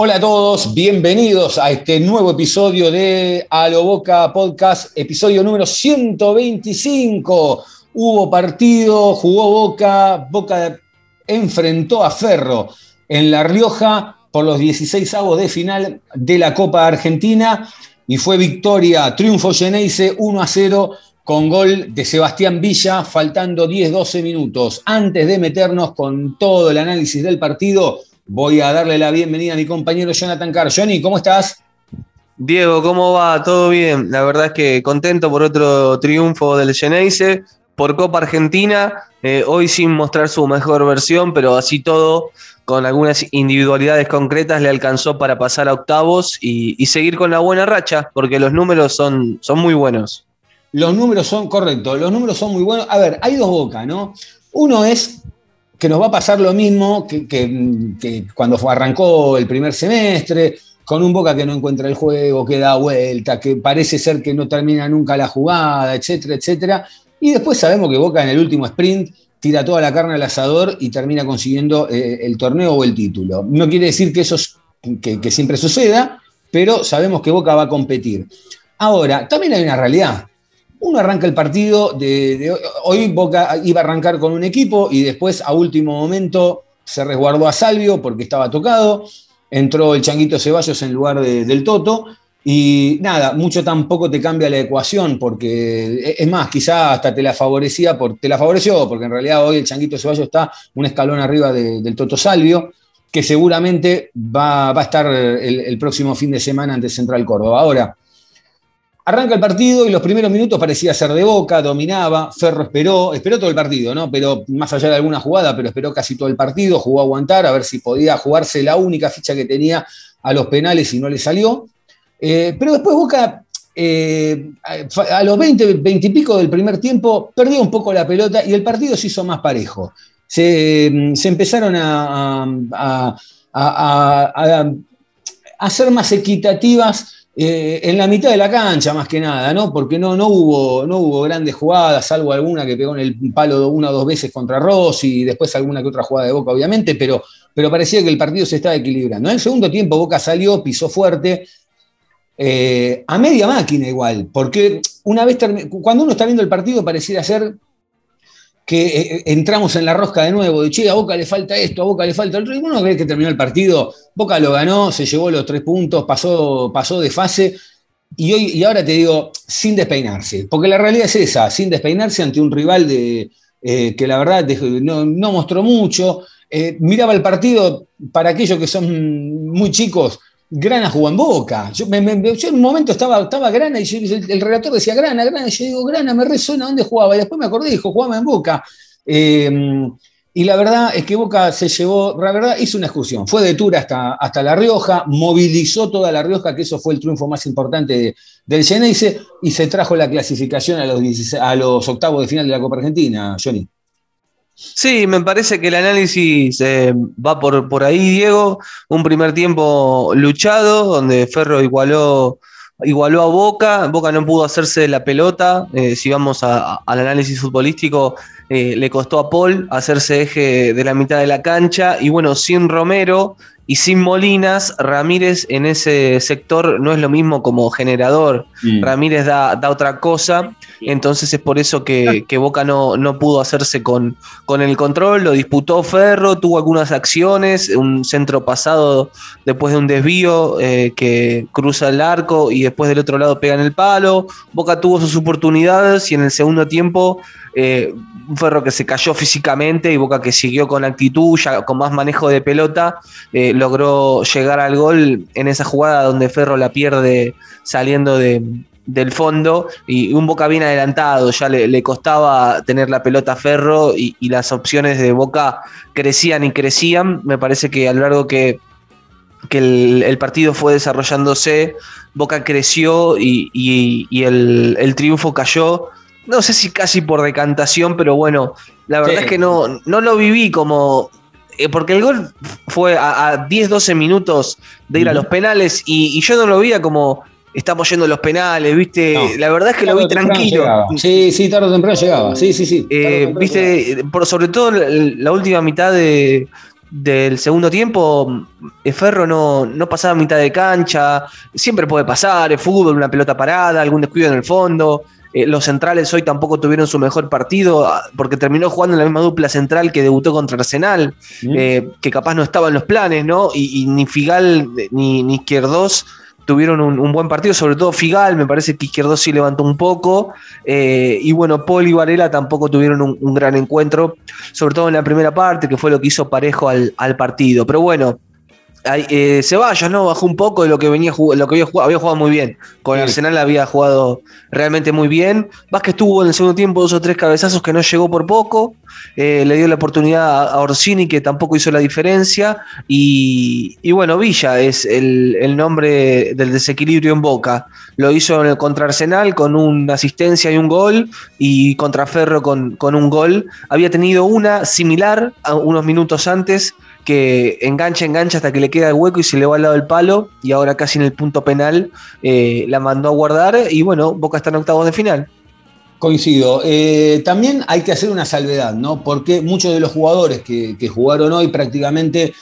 Hola a todos, bienvenidos a este nuevo episodio de A lo Boca Podcast, episodio número 125. Hubo partido, jugó Boca, Boca enfrentó a Ferro en La Rioja por los 16 avos de final de la Copa Argentina y fue victoria, triunfo Geneise 1 a 0 con gol de Sebastián Villa, faltando 10-12 minutos. Antes de meternos con todo el análisis del partido, voy a darle la bienvenida a mi compañero Jonathan Carr. Johnny, ¿cómo estás? Diego, ¿cómo va? ¿Todo bien? La verdad es que contento por otro triunfo del Geneise, por Copa Argentina, eh, hoy sin mostrar su mejor versión, pero así todo, con algunas individualidades concretas, le alcanzó para pasar a octavos y, y seguir con la buena racha, porque los números son, son muy buenos. Los números son correctos, los números son muy buenos. A ver, hay dos bocas, ¿no? Uno es que nos va a pasar lo mismo que, que- cuando arrancó el primer semestre, con un Boca que no encuentra el juego, que da vuelta, que parece ser que no termina nunca la jugada, etcétera, etcétera. Y después sabemos que Boca en el último sprint tira toda la carne al asador y termina consiguiendo eh, el torneo o el título. No quiere decir que eso es- que, que siempre suceda, pero sabemos que Boca va a competir. Ahora, también hay una realidad. Uno arranca el partido de, hoy Boca iba a arrancar con un equipo y después a último momento se resguardó a Salvio porque estaba tocado, entró el Changuito Ceballos en lugar de- del Toto y nada, mucho tampoco te cambia la ecuación porque es más, quizá hasta te la favorecía, por, te la favoreció porque en realidad hoy el Changuito Ceballos está un escalón arriba de- del Toto Salvio que seguramente va, a estar el próximo fin de semana ante Central Córdoba. Ahora, Arranca el partido y los primeros minutos parecía ser de boca, dominaba, Ferro esperó, esperó todo el partido, ¿no? Pero más allá de alguna jugada, pero esperó casi todo el partido, jugó a aguantar, a ver si podía jugarse la única ficha que tenía a los penales y no le salió. Eh, pero después Boca, eh, a los 20, 20 y pico del primer tiempo, perdió un poco la pelota y el partido se hizo más parejo. Se, empezaron a, a- a- ser más equitativas eh, en la mitad de la cancha, más que nada, ¿no? Porque no, no, hubo, no hubo grandes jugadas, salvo alguna que pegó en el palo una o dos veces contra Rossi y después alguna que otra jugada de Boca, obviamente, pero, pero parecía que el partido se estaba equilibrando. En el segundo tiempo Boca salió, pisó fuerte, eh, a media máquina igual, porque una vez cuando uno está viendo el partido pareciera ser que eh, entramos en la rosca de nuevo, de che, a Boca le falta esto, a Boca le falta el otro, y uno que terminó el partido, Boca lo ganó, se llevó los tres puntos, pasó, pasó de fase, y, hoy, y ahora te digo, sin despeinarse, porque la realidad es esa, sin despeinarse ante un rival de, eh, que la verdad no, no mostró mucho, eh, miraba el partido, para aquellos que son muy chicos, Grana jugó en Boca. Yo, en un momento estaba, estaba Grana y el, el relator decía Grana, Grana, y yo digo, Grana, me resuena dónde jugaba. Y después me acordé, dijo, jugaba en Boca. Eh, y la verdad es que Boca se llevó, la verdad, hizo una excursión. Fue de tour hasta, hasta La Rioja, movilizó toda La Rioja, que eso fue el triunfo más importante de- del Geneise, y se trajo la clasificación a los, 16 a los octavos de final de la Copa Argentina, Johnny. Sí, me parece que el análisis eh, va por, por ahí, Diego. Un primer tiempo luchado, donde Ferro igualó, igualó a Boca. Boca no pudo hacerse la pelota. Eh, si vamos a- al análisis futbolístico, eh, le costó a Paul hacerse eje de la mitad de la cancha. Y bueno, sin Romero y sin Molinas, Ramírez en ese sector no es lo mismo como generador. Ramírez da, da otra cosa. Entonces es por eso que, que Boca no, no pudo hacerse con, con el control, lo disputó Ferro, tuvo algunas acciones, un centro pasado después de un desvío eh, que cruza el arco y después del otro lado pega en el palo. Boca tuvo sus oportunidades y en el segundo tiempo eh, un Ferro que se cayó físicamente y Boca que siguió con actitud, ya con más manejo de pelota, eh, logró llegar al gol en esa jugada donde Ferro la pierde saliendo de, del fondo y un Boca bien adelantado, ya le, costaba tener la pelota a Ferro y, las opciones de Boca crecían y crecían. Me parece que a lo largo que, el, partido fue desarrollándose, Boca creció y, el, triunfo cayó. No sé si casi por decantación, pero bueno, la verdad sí. es que no, no lo viví como eh, porque el gol fue a, a 10, 12 minutos de ir uh -huh. a los penales y, y, yo no lo veía como estamos yendo a los penales, ¿viste? No. La verdad es que tarde lo vi tranquilo. Sí, sí, tarde o temprano llegaba. Sí, sí, sí. Eh, ¿Viste? Por, sobre todo la última mitad de, del segundo tiempo, eh, Ferro no, no pasaba mitad de cancha, siempre puede pasar, el fútbol, una pelota parada, algún descuido en el fondo. Eh, los centrales hoy tampoco tuvieron su mejor partido ah, porque terminó jugando en la misma dupla central que debutó contra Arsenal, eh, que capaz no estaba en los planes, ¿no? Y, y ni Figal ni, ni Izquierdos tuvieron un, buen partido, sobre todo Figal, me parece que Izquierdos sí levantó un poco, eh, y bueno, Paul y Varela tampoco tuvieron un, gran encuentro, sobre todo en la primera parte, que fue lo que hizo parejo al partido. Pero bueno, eh, Ceballos, ¿no? Bajó un poco de lo que venía lo que había jugado, había jugado muy bien. Con sí. Arsenal había jugado realmente muy bien. Vázquez tuvo en el segundo tiempo dos o tres cabezazos que no llegó por poco. Eh, le dio la oportunidad a Orsini, que tampoco hizo la diferencia. Y, y bueno, Villa es el, el, nombre del desequilibrio en Boca. Lo hizo en el contra Arsenal con una asistencia y un gol. Y contra Ferro con, con un gol. Había tenido una similar a unos minutos antes que engancha, engancha hasta que le queda el hueco y se le va al lado del palo y ahora casi en el punto penal eh, la mandó a guardar y bueno, Boca está en octavos de final. Coincido. Eh, también hay que hacer una salvedad, ¿no? Porque muchos de los jugadores que, jugaron hoy prácticamente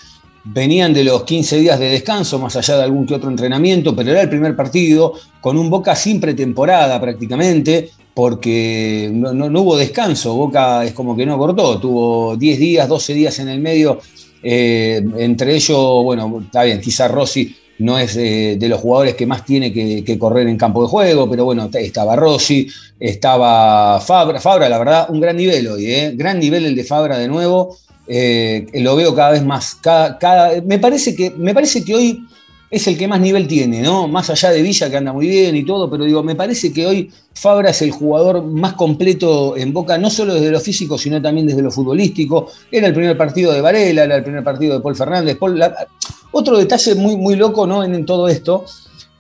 venían de los 15 días de descanso, más allá de algún que otro entrenamiento, pero era el primer partido con un Boca sin pretemporada prácticamente, porque no, no hubo descanso. Boca es como que no cortó, tuvo 10 días, 12 días en el medio eh, entre ellos, bueno, está bien, quizá Rossi no es eh, de los jugadores que más tiene que, correr en campo de juego, pero bueno, estaba Rossi, estaba Fabra, Fabra, la verdad, un gran nivel hoy, ¿eh? gran nivel el de Fabra de nuevo, lo veo cada vez más, cada, cada, me, parece que, me parece que hoy es el que más nivel tiene, ¿no? Más allá de Villa, que anda muy bien y todo, pero digo, me parece que hoy Fabra es el jugador más completo en Boca, no solo desde lo físico, sino también desde lo futbolístico. Era el primer partido de Varela, era el primer partido de Paul Fernández. Otro detalle muy, muy loco, ¿no? En, en, todo esto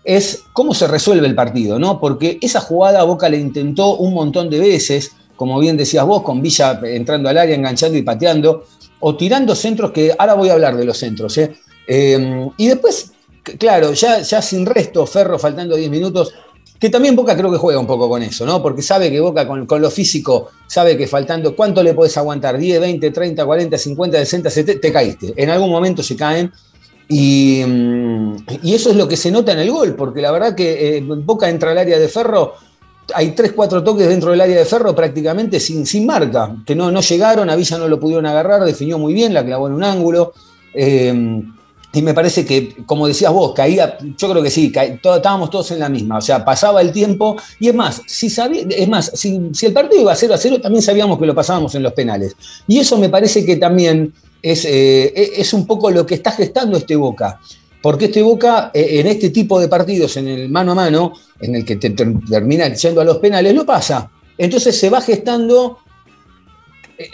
es cómo se resuelve el partido, ¿no? Porque esa jugada Boca le intentó un montón de veces, como bien decías vos, con Villa entrando al área, enganchando y pateando, o tirando centros que ahora voy a hablar de los centros, ¿eh? Eh, y después claro, ya, ya sin resto, Ferro faltando 10 minutos, que también Boca creo que juega un poco con eso, ¿no? Porque sabe que Boca con, con lo físico, sabe que faltando, ¿cuánto le puedes aguantar? 10, 20, 30, 40, 50, 60, 70, te caíste. En algún momento se caen. Y, y eso es lo que se nota en el gol, porque la verdad que eh, Boca entra al área de Ferro, hay 3, 4 toques dentro del área de Ferro prácticamente sin, sin marca, que no, no llegaron, a Villa no lo pudieron agarrar, definió muy bien, la clavó en un ángulo. Eh, y me parece que, como decías vos, caía, yo creo que sí, estábamos todos en la misma, o sea, pasaba el tiempo, y es más, si, sabía, es más si, el partido iba a 0 a 0, también sabíamos que lo pasábamos en los penales. Y eso me parece que también es, eh, es un poco lo que está gestando este Boca. Porque este Boca, eh, en este tipo de partidos, en el mano a mano, en el que te, te termina yendo a los penales, lo pasa. Entonces se va gestando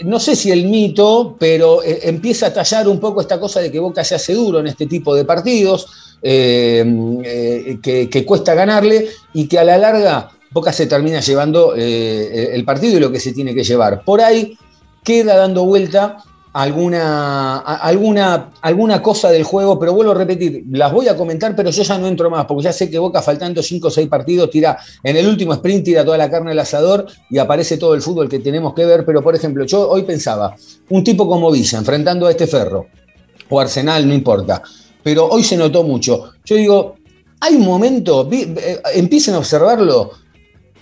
no sé si el mito, pero eh, empieza a tallar un poco esta cosa de que Boca se hace duro en este tipo de partidos, eh, eh, que, cuesta ganarle y que a la larga Boca se termina llevando eh, el partido y lo que se tiene que llevar. Por ahí queda dando vuelta alguna, alguna, alguna cosa del juego, pero vuelvo a repetir, las voy a comentar, pero yo ya no entro más, porque ya sé que Boca faltando 5 o 6 partidos tira en el último sprint, tira toda la carne al asador y aparece todo el fútbol que tenemos que ver, pero por ejemplo, yo hoy pensaba, un tipo como Villa enfrentando a este Ferro, o Arsenal, no importa, pero hoy se notó mucho. Yo digo, hay un momento, eh, empiecen a observarlo,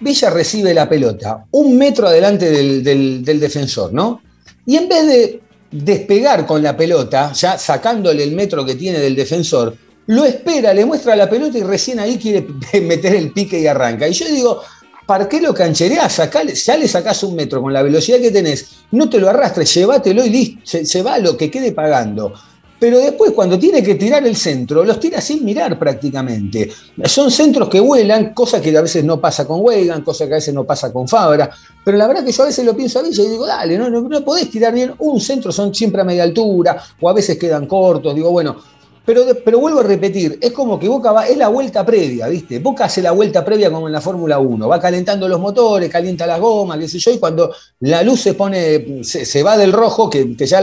Villa recibe la pelota un metro adelante del, defensor, ¿no? Y en vez de despegar con la pelota, ya sacándole el metro que tiene del defensor, lo espera, le muestra la pelota y recién ahí quiere meter el pique y arranca. Y yo digo, ¿para qué lo canchereás? Ya le sacás un metro con la velocidad que tenés, no te lo arrastres, llévatelo y listo, se va lo que quede pagando. Pero después cuando tiene que tirar el centro, los tira sin mirar prácticamente. Son centros que vuelan, cosa que a veces no pasa con Weigand, cosa que a veces no pasa con Fabra, pero la verdad que yo a veces lo pienso a Villa y digo, dale, no, no, no podés tirar bien un centro, son siempre a media altura, o a veces quedan cortos, digo, bueno, pero, pero, vuelvo a repetir, es como que Boca va, es la vuelta previa, ¿viste? Boca hace la vuelta previa como en la Fórmula 1, va calentando los motores, calienta las gomas, qué sé yo, y cuando la luz se pone, se, va del rojo, que, que ya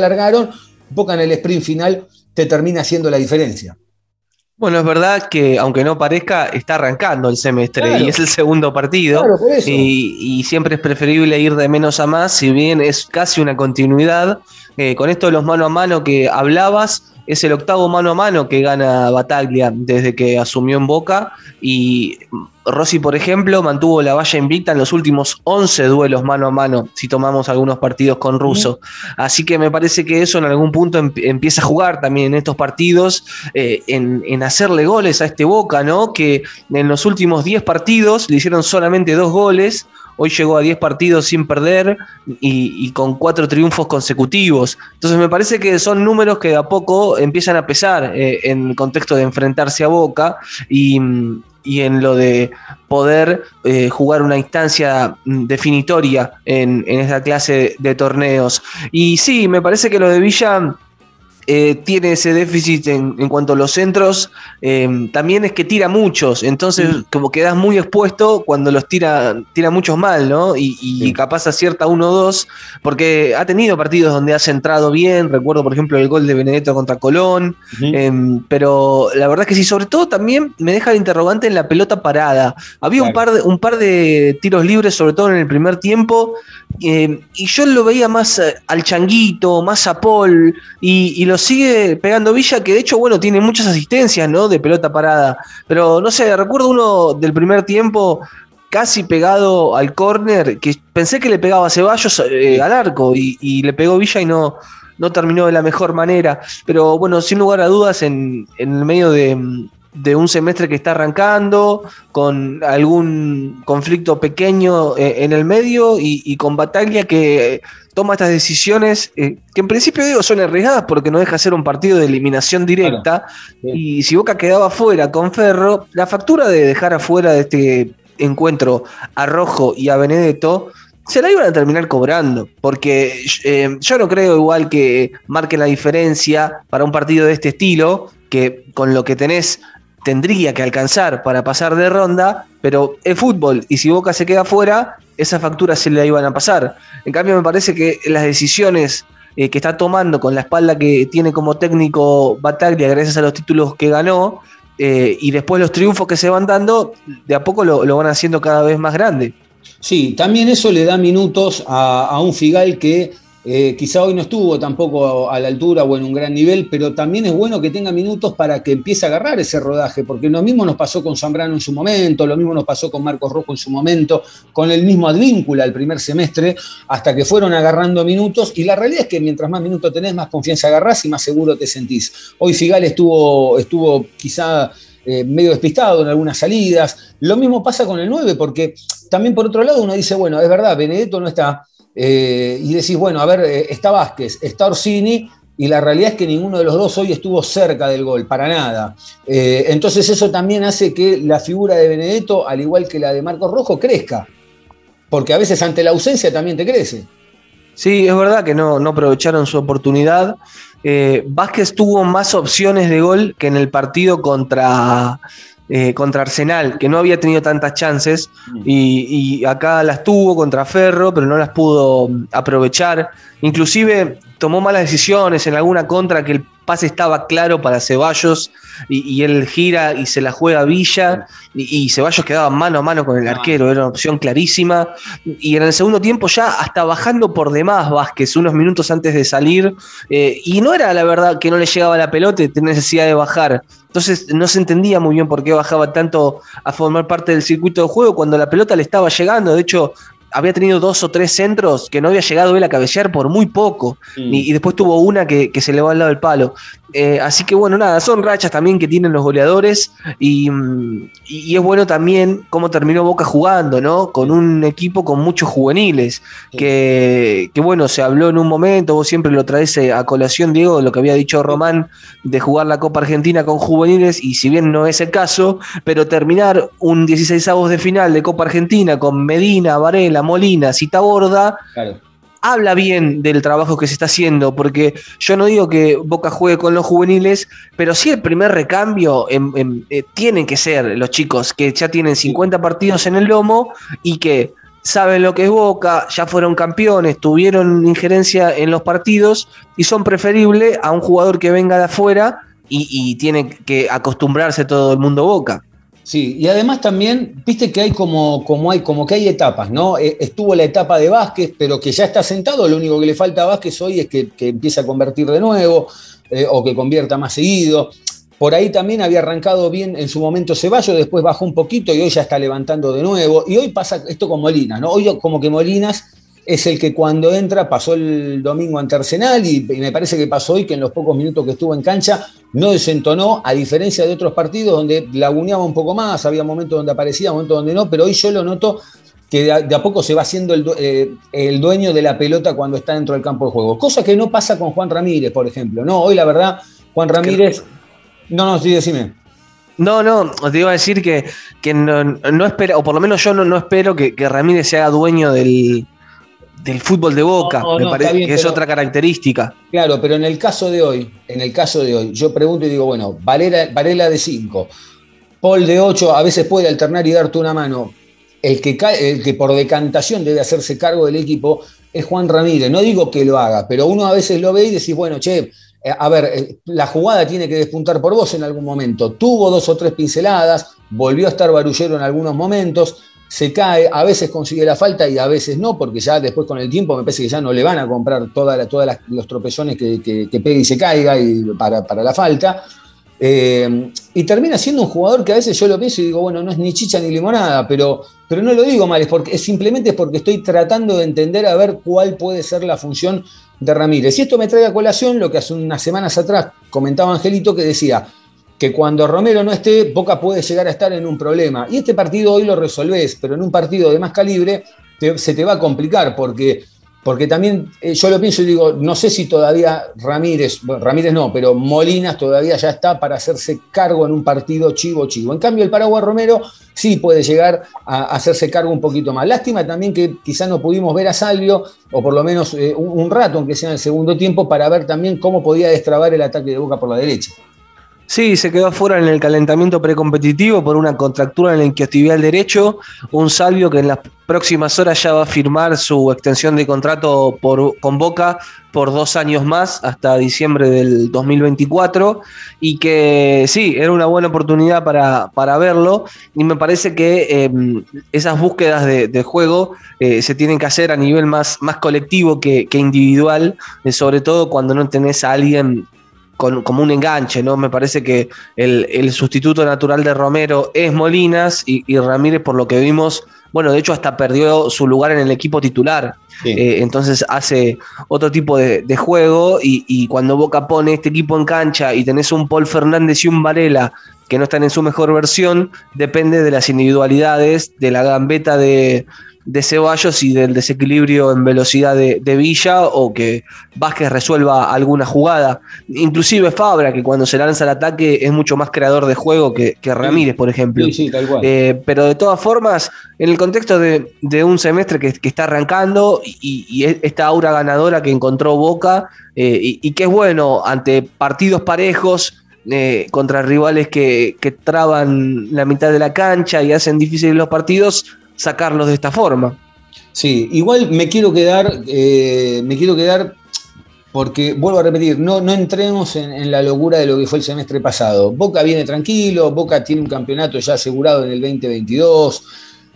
Boca en el sprint final te termina haciendo la diferencia. Bueno, es verdad que aunque no parezca, está arrancando el semestre y es el segundo partido. Y, siempre es preferible ir de menos a más, si bien es casi una continuidad. Eh, con esto de los mano a mano que hablabas, es el octavo mano a mano que gana Bataglia desde que asumió en Boca y Rossi, por ejemplo, mantuvo la valla invicta en los últimos 11 duelos mano a mano, si tomamos algunos partidos con Russo. Así que me parece que eso en algún punto empieza a jugar también en estos partidos, eh, en, hacerle goles a este Boca, ¿no? Que en los últimos 10 partidos le hicieron solamente dos goles, Hoy llegó a 10 partidos sin perder y, con cuatro triunfos consecutivos. Entonces me parece que son números que de a poco empiezan a pesar eh, en el contexto de enfrentarse a Boca y, en lo de poder eh, jugar una instancia mm, definitoria en, en esta clase de torneos. Y sí, me parece que lo de Villa eh, tiene ese déficit en, cuanto a los centros, em, también es que tira muchos, entonces como quedas muy expuesto cuando los tira, tira muchos mal, ¿no? Y, capaz acierta uno o dos, porque ha tenido partidos donde ha centrado bien, recuerdo por ejemplo el gol de Benedetto contra Colón, em, pero la verdad es que sí, sobre todo también me deja el interrogante en la pelota parada. Había un, par de, un par de tiros libres, sobre todo en el primer tiempo, em, y yo lo veía más eh, al changuito, más a Paul, y, y los sigue pegando Villa, que de hecho, bueno, tiene muchas asistencias, ¿no? De pelota parada. Pero no sé, recuerdo uno del primer tiempo casi pegado al córner, que pensé que le pegaba a Ceballos eh, al arco y, le pegó Villa y no, no terminó de la mejor manera. Pero bueno, sin lugar a dudas, en, en el medio de, de un semestre que está arrancando, con algún conflicto pequeño eh, en el medio y, con Bataglia que toma estas decisiones eh, que en principio digo son arriesgadas porque no deja ser un partido de eliminación directa. Y si Boca quedaba fuera con Ferro, la factura de dejar afuera de este encuentro a Rojo y a Benedetto se la iban a terminar cobrando, porque eh, yo no creo igual que marquen la diferencia para un partido de este estilo, que con lo que tenés tendría que alcanzar para pasar de ronda, pero es fútbol y si Boca se queda fuera, esa factura se le iban a pasar. En cambio, me parece que las decisiones eh, que está tomando con la espalda que tiene como técnico Bataglia, gracias a los títulos que ganó, eh, y después los triunfos que se van dando, de a poco lo, van haciendo cada vez más grande. Sí, también eso le da minutos a un Figal que eh, quizá hoy no estuvo tampoco a la altura o en un gran nivel, pero también es bueno que tenga minutos para que empiece a agarrar ese rodaje, porque lo mismo nos pasó con Zambrano en su momento, lo mismo nos pasó con Marcos Rojo en su momento, con el mismo Advíncula el primer semestre, hasta que fueron agarrando minutos, y la realidad es que mientras más minutos tenés, más confianza agarrás y más seguro te sentís. Hoy Figal estuvo, estuvo quizá eh, medio despistado en algunas salidas, lo mismo pasa con el 9, porque también por otro lado uno dice, bueno, es verdad, Benedetto no está eh, y decís, bueno, a ver, eh, está Vázquez, está Orsini, y la realidad es que ninguno de los dos hoy estuvo cerca del gol, para nada. Eh, entonces eso también hace que la figura de Benedetto, al igual que la de Marcos Rojo, crezca, porque a veces ante la ausencia también te crece. Sí, es verdad que no, no aprovecharon su oportunidad. Vázquez tuvo más opciones de gol que en el partido contra eh, contra Arsenal, que no había tenido tantas chances mm. y, acá las tuvo contra Ferro, pero no las pudo mm, aprovechar. Inclusive tomó malas decisiones en alguna contra que el pase estaba claro para Ceballos y, él gira y se la juega a Villa y, Ceballos quedaba mano a mano con el ah. arquero, era una opción clarísima. Y en el segundo tiempo ya hasta bajando por demás Vázquez, unos minutos antes de salir, eh, y no era la verdad que no le llegaba la pelota y tenía necesidad de bajar. Entonces no se entendía muy bien por qué bajaba tanto a formar parte del circuito de juego cuando la pelota le estaba llegando. De hecho, había tenido dos o tres centros que no había llegado él a cabecear por muy poco. Mm. Y, y después tuvo una que, que se le va al lado del palo. Eh, así que bueno, nada, son rachas también que tienen los goleadores. Y, mm, y- y es bueno también cómo terminó Boca jugando, ¿no? Con un equipo con muchos juveniles. Que, que bueno, se habló en un momento, vos siempre lo traes eh, a colación, Diego, lo que había dicho Román de jugar la Copa Argentina con juveniles. Y si bien no es el caso, pero terminar un 16 avos de final de Copa Argentina con Medina, Varela, Molina, Citaborda, Claro. Habla bien del trabajo que se está haciendo, porque yo no digo que Boca juegue con los juveniles, pero sí el primer recambio en- en- eh, tienen que ser los chicos que ya tienen 50 partidos en el lomo y que saben lo que es Boca, ya fueron campeones, tuvieron injerencia en los partidos y son preferibles a un jugador que venga de afuera y, y tiene que acostumbrarse todo el mundo Boca. Sí, y además también, viste que hay como, como hay, como que hay etapas, ¿no? Eh, Estuvo la etapa de Vázquez, pero que ya está sentado, lo único que le falta a Vázquez hoy es que, que empiece a convertir de nuevo, eh, o que convierta más seguido. Por ahí también había arrancado bien en su momento Ceballos, después bajó un poquito y hoy ya está levantando de nuevo. Y hoy pasa esto con Molinas, ¿no? Hoy como que Molinas es el que cuando entra, pasó el domingo ante Arsenal y, y me parece que pasó hoy que en los pocos minutos que estuvo en cancha no desentonó, a diferencia de otros partidos donde laguneaba un poco más, había momentos donde aparecía, momentos donde no, pero hoy yo lo noto que de a, de a poco se va haciendo el, eh, el dueño de la pelota cuando está dentro del campo de juego. Cosa que no pasa con Juan Ramírez, por ejemplo. No, hoy la verdad, Juan Ramírez... No, no, sí, decime. No, no, te iba a decir que, que no, no espera, o por lo menos yo no, no espero que, que Ramírez sea dueño del, del fútbol de Boca. No, Me parece bien, que es pero- otra característica. Claro, pero en el caso de hoy, en el caso de hoy, yo pregunto y digo, bueno, Varela, Varela de 5, Paul de 8, a veces puede alternar y darte una mano. El que, el que por decantación debe hacerse cargo del equipo es Juan Ramírez. No digo que lo haga, pero uno a veces lo ve y decís, bueno, che, eh, a ver, eh, la jugada tiene que despuntar por vos en algún momento. Tuvo dos o tres pinceladas, volvió a estar barullero en algunos momentos, se cae, a veces consigue la falta y a veces no, porque ya después con el tiempo me parece que ya no le van a comprar todos todas los tropezones que, que, que pegue y se caiga y para, para la falta. Eh, y termina siendo un jugador que a veces yo lo pienso y digo, bueno, no es ni chicha ni limonada, pero, pero no lo digo mal, es, porque, es simplemente porque estoy tratando de entender a ver cuál puede ser la función de Ramírez. Y esto me trae a colación lo que hace unas semanas atrás comentaba Angelito, que decía que cuando Romero no esté, Boca puede llegar a estar en un problema. Y este partido hoy lo resolvés, pero en un partido de más calibre se te va a complicar porque porque también eh, yo lo pienso y digo, no sé si todavía Ramírez, bueno, Ramírez no, pero Molinas todavía ya está para hacerse cargo en un partido chivo chivo. En cambio, el Paraguay Romero sí puede llegar a hacerse cargo un poquito más. Lástima también que quizás no pudimos ver a Salvio, o por lo menos eh, un, un, rato, aunque sea en el segundo tiempo, para ver también cómo podía destrabar el ataque de Boca por la derecha. Sí, se quedó afuera en el calentamiento precompetitivo por una contractura en el isquiotibial derecho. Un Salvio que en las próximas horas ya va a firmar su extensión de contrato por, con Boca por dos años más, hasta diciembre del 2024. Y que sí, era una buena oportunidad para, para verlo. Y me parece que eh, esas búsquedas de, de juego eh, se tienen que hacer a nivel más, más colectivo que, que individual, eh, sobre todo cuando no tenés a alguien con, como un enganche, ¿no? Me parece que el, el, sustituto natural de Romero es Molinas y, y, Ramírez, por lo que vimos, bueno, de hecho hasta perdió su lugar en el equipo titular. Sí. Eh, entonces hace otro tipo de, de juego y, y, cuando Boca pone este equipo en cancha y tenés un Paul Fernández y un Varela que no están en su mejor versión, depende de las individualidades, de la gambeta de, de Ceballos y del desequilibrio en velocidad de, de, Villa o que Vázquez resuelva alguna jugada. Inclusive Fabra, que cuando se lanza al ataque es mucho más creador de juego que, que Ramírez, por ejemplo. Sí, sí, tal cual. Eh, pero de todas formas, en el contexto de, de un semestre que, que, está arrancando y, y, esta aura ganadora que encontró Boca eh, y, y, que es bueno ante partidos parejos. Eh, contra rivales que, que traban la mitad de la cancha y hacen difíciles los partidos, sacarlos de esta forma. Sí, igual me quiero quedar, eh, me quiero quedar porque vuelvo a repetir, no, no entremos en, la locura de lo que fue el semestre pasado. Boca viene tranquilo, Boca tiene un campeonato ya asegurado en el 2022.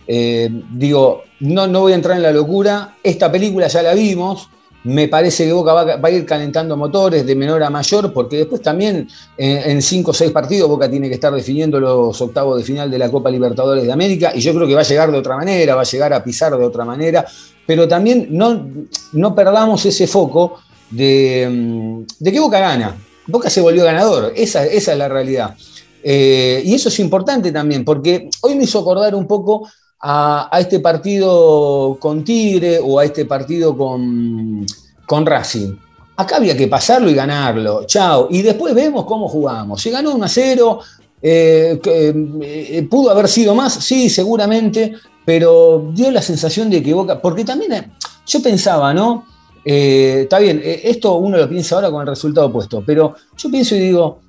Eh, digo, no, no voy a entrar en la locura. Esta película ya la vimos. Me parece que Boca va, a ir calentando motores de menor a mayor, porque después también eh, en cinco o seis partidos Boca tiene que estar definiendo los octavos de final de la Copa Libertadores de América, y yo creo que va a llegar de otra manera, va a llegar a pisar de otra manera, pero también no, no perdamos ese foco de, mm, de que Boca gana. Boca se volvió ganador, esa, esa es la realidad. Eh, y eso es importante también, porque hoy me hizo acordar un poco a, este partido con Tigre o a este partido con, con Racing. Acá había que pasarlo y ganarlo, chao. Y después vemos cómo jugamos. Se ganó 1 a 0, eh, que, eh, pudo haber sido más, sí, seguramente, pero dio la sensación de que porque también eh, yo pensaba, ¿no? Eh, está bien, eh, esto uno lo piensa ahora con el resultado opuesto, pero yo pienso y digo,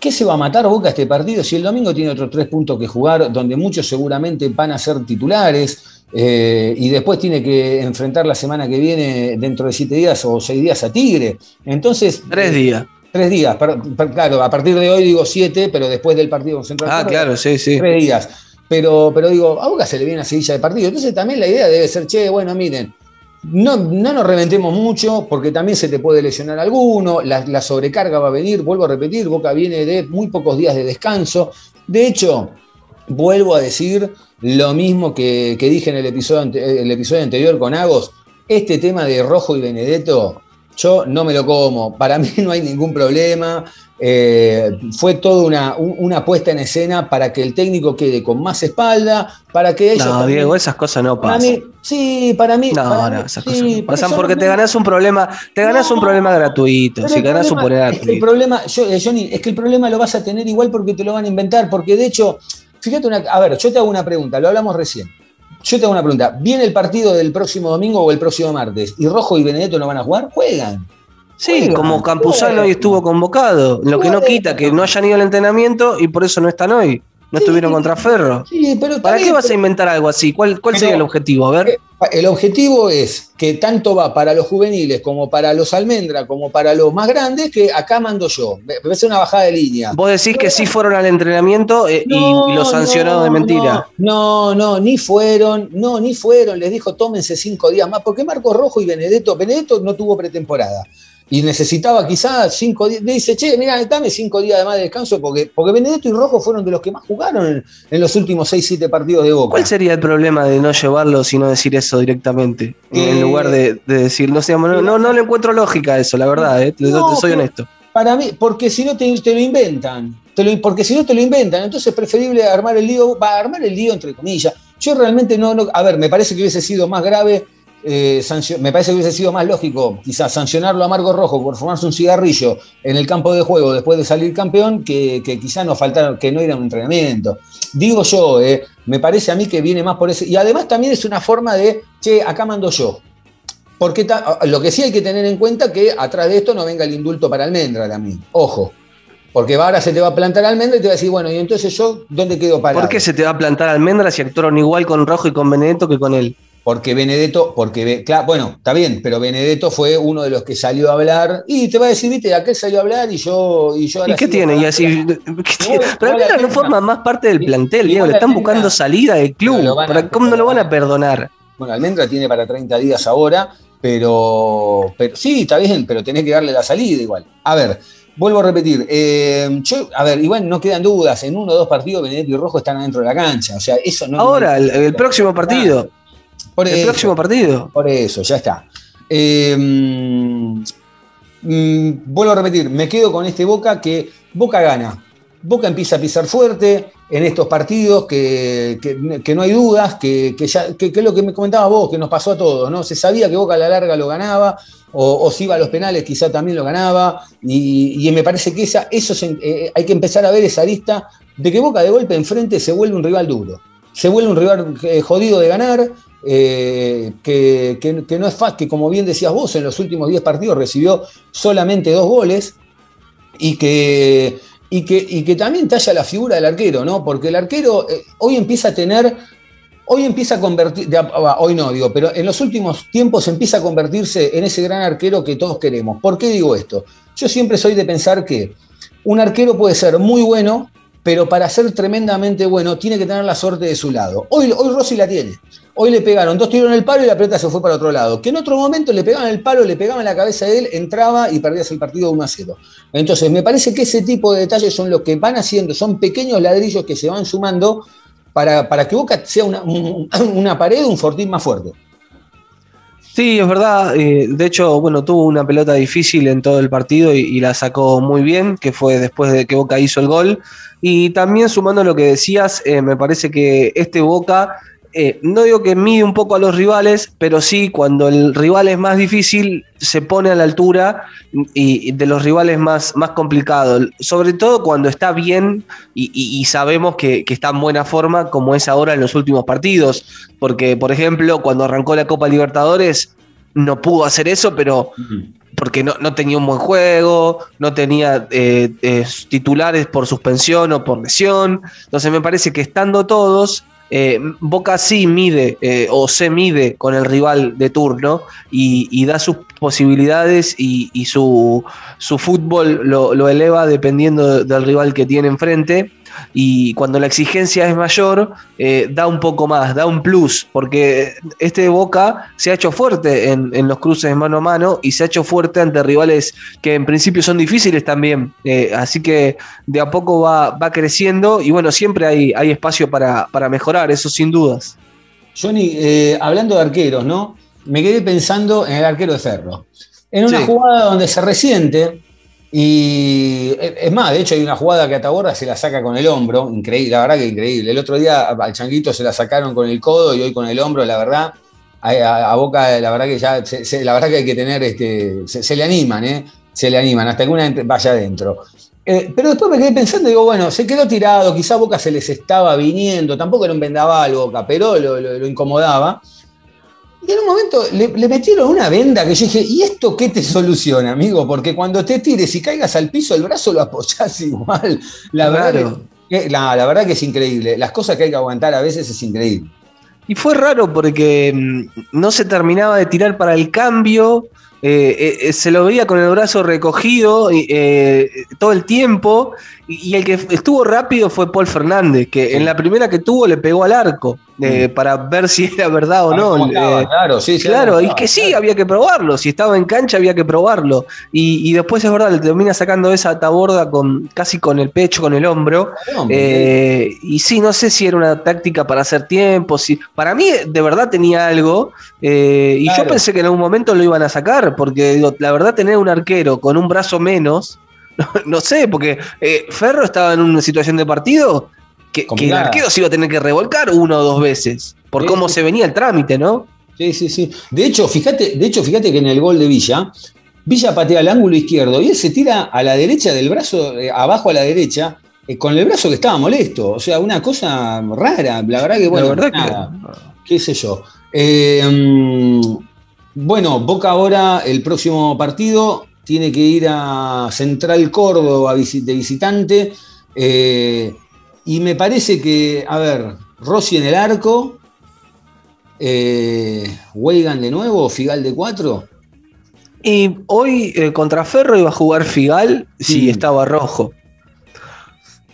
¿qué se va a matar Boca este partido si el domingo tiene otros tres puntos que jugar, donde muchos seguramente van a ser titulares eh, y después tiene que enfrentar la semana que viene, dentro de siete días o seis días, a Tigre? Entonces. Tres días. Tres días, per- per- claro, a partir de hoy digo siete, pero después del partido con Central Ah, claro, sí, sí. tres días. Pero, pero digo, a Boca se le viene una seguilla de partido. Entonces también la idea debe ser, che, bueno, miren, no, no nos reventemos mucho porque también se te puede lesionar alguno, la, la sobrecarga va a venir, vuelvo a repetir, Boca viene de muy pocos días de descanso. De hecho, vuelvo a decir lo mismo que, que dije en el episodio, el episodio anterior con Agos, este tema de Rojo y Benedetto, yo no me lo como, para mí no hay ningún problema. Eh, fue toda una, un- una puesta en escena para que el técnico quede con más espalda, para que ellos. No, también- Diego, esas cosas no para pasan. mí, sí, para mí. No, para no, mí, esas sí, cosas no pasan porque te ganás un problema, te ganás un No. problema gratuito. Si ganás un problema- problema es que el problema, yo, eh, Johnny, es que el problema lo vas a tener igual porque te lo van a inventar, porque de hecho, fíjate una, a ver, yo te hago una pregunta, lo hablamos recién. Yo te hago una pregunta, ¿viene el partido del próximo domingo o el próximo martes? ¿Y Rojo y Benedetto no van a jugar? Juegan. Sí, Juegan, como Campuzano juegan. hoy estuvo convocado. Lo que no quita que no hayan ido al entrenamiento y por eso no están hoy. No Sí. estuvieron contra Ferro. Sí, pero está ¿Para qué vas a inventar algo así? ¿Cuál, cuál Pero- sería el objetivo? A ver. El objetivo es que tanto va para los juveniles como para los almendra, como para los más grandes, que acá mando yo. Me parece una bajada de línea. Vos decís que sí fueron al entrenamiento eh, y- y, lo sancionó no, de mentira. No, no, ni fueron, no, ni fueron. Les dijo tómense cinco días más. Porque Marco Rojo y Benedetto, Benedetto no tuvo pretemporada. Y necesitaba quizás cinco días. Dice, che, mira, dame cinco días de más de descanso, porque, porque Benedetto y Rojo fueron de los que más jugaron en, en los últimos seis, siete partidos de Boca. ¿Cuál sería el problema de no llevarlo sino decir eso directamente? Eh, en lugar de, de decir, no sé, no, no, no le encuentro lógica a eso, la verdad, eh, te, No, soy honesto. Para mí, porque si no te, te lo inventan. Te lo- porque si no te lo inventan, entonces es preferible armar el lío, va a armar el lío entre comillas. Yo realmente no, no- a ver, me parece que hubiese sido más grave, eh, me parece que hubiese sido más lógico quizás sancionarlo a Marco Rojo por fumarse un cigarrillo en el campo de juego después de salir campeón, que, que quizás no faltaron, que no ir a un entrenamiento. Digo yo, eh, me parece a mí que viene más por ese. Y además también es una forma de, che, acá mando yo. Porque lo que sí hay que tener en cuenta que atrás de esto no venga el indulto para Almendra también. Ojo. Porque ahora se te va a plantar Almendra y te va a decir, bueno, y entonces yo, ¿dónde quedo parado? ¿Por qué se te va a plantar almendras si actuaron igual con Rojo y con Benedetto que con él? Porque Benedetto, porque, claro, bueno, está bien, pero Benedetto fue uno de los que salió a hablar y te va a decir, viste, aquel salió a hablar y yo. ¿Y, yo ¿Y ahora qué tiene? Y así, Pero Almendra no forma más parte del plantel, Diego. Le están buscando salida del club. Pero lo van a- ¿Para- ¿Cómo no lo van a perdonar? Bueno, Almendra tiene para 30 días ahora, pero, pero sí, está bien, pero tenés que darle la salida igual. A ver, vuelvo a repetir. eh, yo, a ver, igual no quedan dudas. En uno o dos partidos, Benedetto y Rojo están adentro de la cancha. O sea, eso no. Ahora, el, el próximo partido. Por El eso. próximo partido. Por eso, ya está. Eh, mm, vuelvo a repetir, me quedo con este Boca que Boca gana. Boca empieza a pisar fuerte en estos partidos, que, que- que no hay dudas, que, que ya, que, que es lo que me comentabas vos, que nos pasó a todos, ¿no? Se sabía que Boca a la larga lo ganaba, o, o si iba a los penales quizá también lo ganaba, y, y me parece que esa, eso se- eh, hay que empezar a ver esa lista de que Boca de golpe enfrente se vuelve un rival duro, se vuelve un rival eh, jodido de ganar, eh, que, no es fácil, que como bien decías vos, en los últimos 10 partidos recibió solamente dos goles y que, también talla la figura del arquero, ¿no? Porque el arquero eh, hoy empieza a tener, hoy empieza a convertir, ah, hoy no digo, pero en los últimos tiempos empieza a convertirse en ese gran arquero que todos queremos. ¿Por qué digo esto? Yo siempre soy de pensar que un arquero puede ser muy bueno pero para ser tremendamente bueno tiene que tener la suerte de su lado. Hoy Rossi la tiene. Hoy le pegaron dos tiros en el palo y la pelota se fue para otro lado. Que en otro momento le pegaban el palo, le pegaban la cabeza de él, entraba y perdías el partido 1 a 0. Entonces, me parece que ese tipo de detalles son los que van haciendo, son pequeños ladrillos que se van sumando para, para que Boca sea una, un- una pared, un fortín más fuerte. Sí, es verdad. eh, de hecho, bueno, tuvo una pelota difícil en todo el partido y, y la sacó muy bien, que fue después de que Boca hizo el gol. Y también sumando lo que decías, eh, me parece que este Boca, eh, no digo que mide un poco a los rivales, pero sí cuando el rival es más difícil, se pone a la altura y, y de los rivales más, más complicados. Sobre todo cuando está bien y, y- y sabemos que, que está en buena forma, como es ahora en los últimos partidos. Porque, por ejemplo, cuando arrancó la Copa Libertadores, no pudo hacer eso, pero porque no, no tenía un buen juego, no tenía eh, eh, titulares por suspensión o por lesión. Entonces me parece que estando todos, eh, Boca sí mide eh, o se mide con el rival de turno y, y da sus posibilidades y, su, su fútbol lo, lo eleva dependiendo del rival que tiene enfrente. Y cuando la exigencia es mayor, eh, da un poco más, da un plus, porque este Boca se ha hecho fuerte en, en los cruces mano a mano y se ha hecho fuerte ante rivales que en principio son difíciles también. Eh, así que de a poco va, va creciendo y bueno, siempre hay, hay espacio para, para mejorar, eso sin dudas. Johnny, eh, hablando de arqueros, ¿no? Me quedé pensando en el arquero de Ferro. En una Sí. jugada donde se resiente, y eh, es más, de hecho hay una jugada que Ataborda se la saca con el hombro, increíble, la verdad que increíble. El otro día al Changuito se la sacaron con el codo y hoy con el hombro, la verdad, a, a- a Boca, la verdad que ya, se- se- la verdad que hay que tener, este, se, se le animan, ¿eh? Se le animan, hasta que una vaya adentro. Eh, pero después me quedé pensando, digo, bueno, se quedó tirado, quizá Boca se les estaba viniendo, tampoco era un vendaval Boca, pero lo, lo- lo incomodaba. Y en un momento le, le metieron una venda que yo dije, ¿y esto qué te soluciona, amigo? Porque cuando te tires y caigas al piso, el brazo lo apoyás igual. La, verdad, que, la, la verdad que es increíble. Las cosas que hay que aguantar a veces es increíble. Y fue raro porque mm, no se terminaba de tirar para el cambio, eh, eh, eh, se lo veía con el brazo recogido eh, todo el tiempo, y, y el que estuvo rápido fue Paul Fernández, que en la primera que tuvo le pegó al arco, eh, para ver si era verdad o A ver no. cómo estaba, eh, claro, sí, sí, Claro, cómo y estaba, que sí, claro. había que probarlo. Si estaba en cancha, había que probarlo. Y, y después es verdad, le termina sacando esa taborda con, casi con el pecho, con el hombro. Eh, y sí, no sé si era una táctica para hacer tiempo. Si, para mí, de verdad tenía algo. eh, y Claro. yo pensé que en algún momento lo iban a sacar, porque digo, la verdad, tener un arquero con un brazo menos, no, sé, porque eh, Ferro estaba en una situación de partido que, que el arquero se iba a tener que revolcar una o dos veces, por Sí, cómo sí. se venía el trámite, ¿no? Sí, sí, sí. De hecho, fíjate, de hecho, fíjate que en el gol de Villa, Villa patea al ángulo izquierdo y él se tira a la derecha del brazo, eh, abajo a la derecha, eh, con el brazo que estaba molesto. O sea, una cosa rara. La verdad que, bueno, la verdad nada, que. qué sé yo. Eh, mm, bueno, Boca ahora, el próximo partido, tiene que ir a Central Córdoba de visitante. eh, y me parece que, a ver, Rossi en el arco, eh, Weigan de nuevo, Figal de 4. Y hoy eh, contra Ferro iba a jugar Figal si estaba rojo.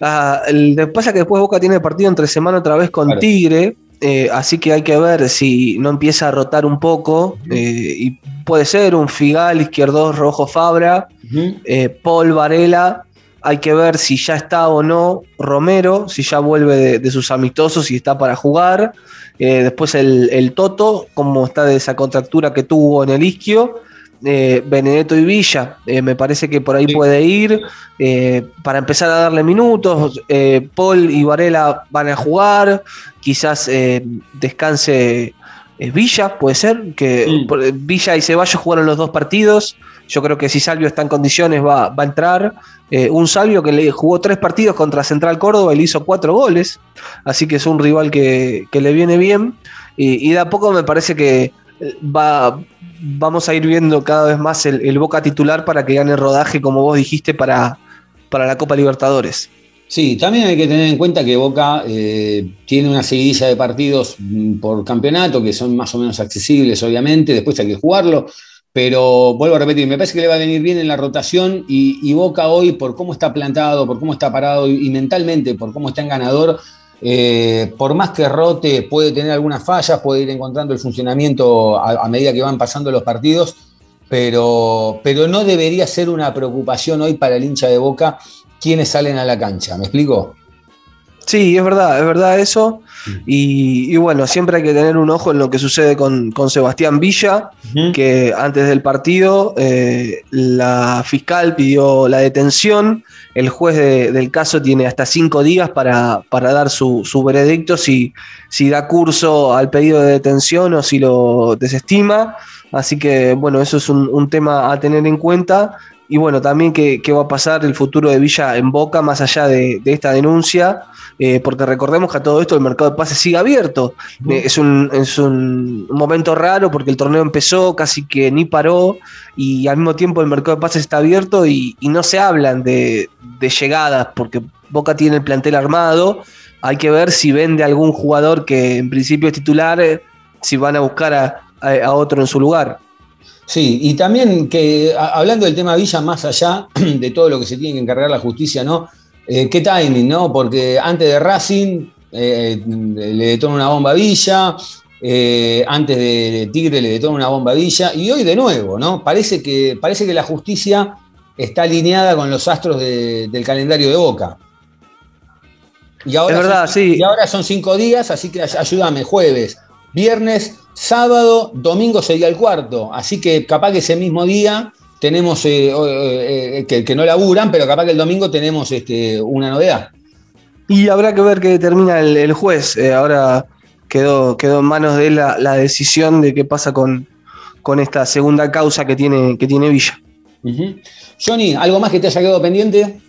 Ah, el, lo que pasa es que después Boca tiene partido entre semana otra vez con Claro. Tigre, eh, así que hay que ver si no empieza a rotar un poco. eh, y puede ser un Figal, izquierdo, rojo Fabra, eh, Paul Varela. Hay que ver si ya está o no Romero, si ya vuelve de, de sus amistosos y está para jugar. Eh, después el, el Toto, como está de esa contractura que tuvo en el isquio. Eh, Benedetto y Villa, eh, me parece que por ahí Sí. puede ir eh, para empezar a darle minutos. Eh, Paul y Varela van a jugar, quizás eh, descanse Villa, puede ser, que Sí. Villa y Ceballos jugaron los dos partidos. Yo creo que si Salvio está en condiciones va, va a entrar. Eh, un Salvio que le jugó tres partidos contra Central Córdoba y le hizo cuatro goles. Así que es un rival que, que le viene bien. Y, de a poco me parece que eh, va, vamos a ir viendo cada vez más el, el Boca titular para que gane rodaje, como vos dijiste, para, para la Copa Libertadores. Sí, también hay que tener en cuenta que Boca eh, tiene una seguidilla de partidos mm, por campeonato que son más o menos accesibles, obviamente. Después hay que jugarlo. Pero vuelvo a repetir, me parece que le va a venir bien en la rotación y, Boca hoy, por cómo está plantado, por cómo está parado y, y mentalmente, por cómo está en ganador, eh, por más que rote, puede tener algunas fallas, puede ir encontrando el funcionamiento a, a medida que van pasando los partidos, pero, pero no debería ser una preocupación hoy para el hincha de Boca quienes salen a la cancha. ¿Me explico? Sí, es verdad, es verdad eso. Y, y bueno, siempre hay que tener un ojo en lo que sucede con, con Sebastián Villa, que antes del partido eh, la fiscal pidió la detención. El juez de- del caso tiene hasta cinco días para, para dar su, su veredicto si, si da curso al pedido de detención o si lo desestima. Así que bueno, eso es un, un tema a tener en cuenta. Y bueno, también qué, qué va a pasar el futuro de Villa en Boca más allá de, de esta denuncia, eh, porque recordemos que a todo esto el mercado de pases sigue abierto. Eh, es, un, es un momento raro porque el torneo empezó, casi que ni paró, y al mismo tiempo el mercado de pases está abierto y, y no se hablan de, de llegadas, porque Boca tiene el plantel armado. Hay que ver si vende algún jugador que en principio es titular, eh, si van a buscar a, a- a otro en su lugar. Sí, y también que a- hablando del tema Villa, más allá de todo lo que se tiene que encargar la justicia, ¿no? Eh, ¿Qué timing, no? Porque antes de Racing eh, le detona una bomba a Villa, eh, antes de Tigre le detona una bomba a Villa, y hoy de nuevo, ¿no? Parece que, parece que la justicia está alineada con los astros de- del calendario de Boca. Y ahora Es verdad, son, sí. Y ahora son cinco días, así que ay- ayúdame, jueves, viernes, sábado, domingo sería el cuarto. Así que capaz que ese mismo día tenemos, eh, eh, eh, que, que no laburan, pero capaz que el domingo tenemos este, una novedad. Y habrá que ver qué determina el, el juez. Eh, ahora quedó, quedó en manos de él la, la decisión de qué pasa con, con esta segunda causa que tiene, que tiene Villa. Johnny, ¿algo más que te haya quedado pendiente?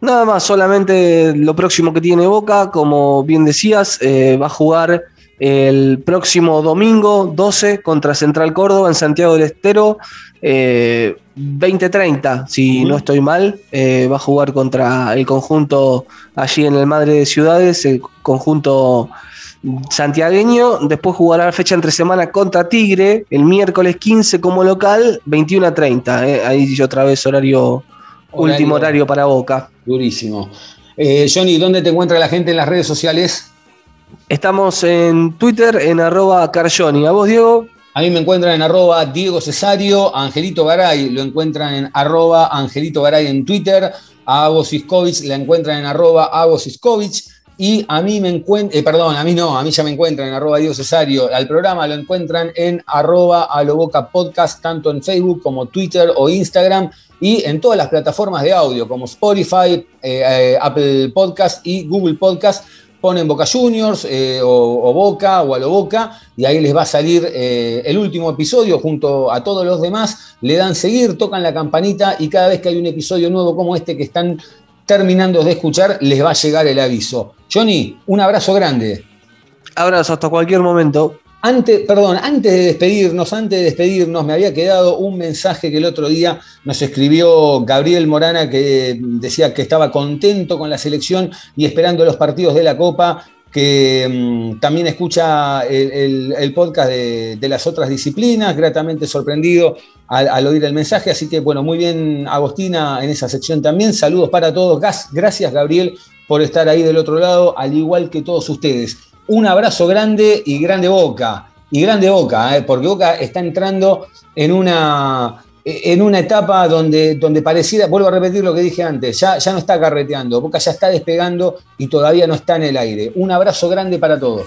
Nada más, solamente lo próximo que tiene Boca, como bien decías, eh, va a jugar el próximo domingo 12 contra Central Córdoba en Santiago del Estero, eh, 20-30, si no estoy mal, eh, va a jugar contra el conjunto allí en el Madre de Ciudades, el conjunto santiagueño, después jugará la fecha entre semana contra Tigre, el miércoles 15 como local, 21-30, eh, ahí otra vez horario, último horario para Boca. Durísimo. Eh, Johnny, ¿dónde te encuentra la gente en las redes sociales? Estamos en Twitter en arroba carjoni. ¿A vos, Diego? A mí me encuentran en arroba Diego Cesario, Angelito Garay lo encuentran en arroba Angelito Garay en Twitter, a Agos Iskovich la encuentran en arroba y a mí me encuentran, perdón, a mí no, a mí ya me encuentran en arroba Diego Cesario, al programa lo encuentran en arroba Aloboca Podcast, tanto en Facebook como Twitter o Instagram, y en todas las plataformas de audio como Spotify, eh, eh, Apple Podcast y Google Podcast ponen Boca Juniors eh, o, Boca o a lo Boca y ahí les va a salir eh, el último episodio junto a todos los demás. Le dan seguir, tocan la campanita y cada vez que hay un episodio nuevo como este que están terminando de escuchar, les va a llegar el aviso. Johnny, un abrazo grande. Abrazo hasta cualquier momento. Antes, perdón, antes de despedirnos, antes de despedirnos, me había quedado un mensaje que el otro día nos escribió Gabriel Morana que decía que estaba contento con la selección y esperando los partidos de la Copa, que mm, también escucha el, podcast de, las otras disciplinas, gratamente sorprendido al, al oír el mensaje. Así que, bueno, muy bien, Agostina, en esa sección también. Saludos para todos. Gracias, Gabriel, por estar ahí del otro lado, al igual que todos ustedes un abrazo grande y grande Boca. Y grande Boca, ¿eh? porque Boca está entrando en una, en una etapa donde, donde pareciera, vuelvo a repetir lo que dije antes, ya, ya no está carreteando, Boca ya está despegando y todavía no está en el aire. Un abrazo grande para todos.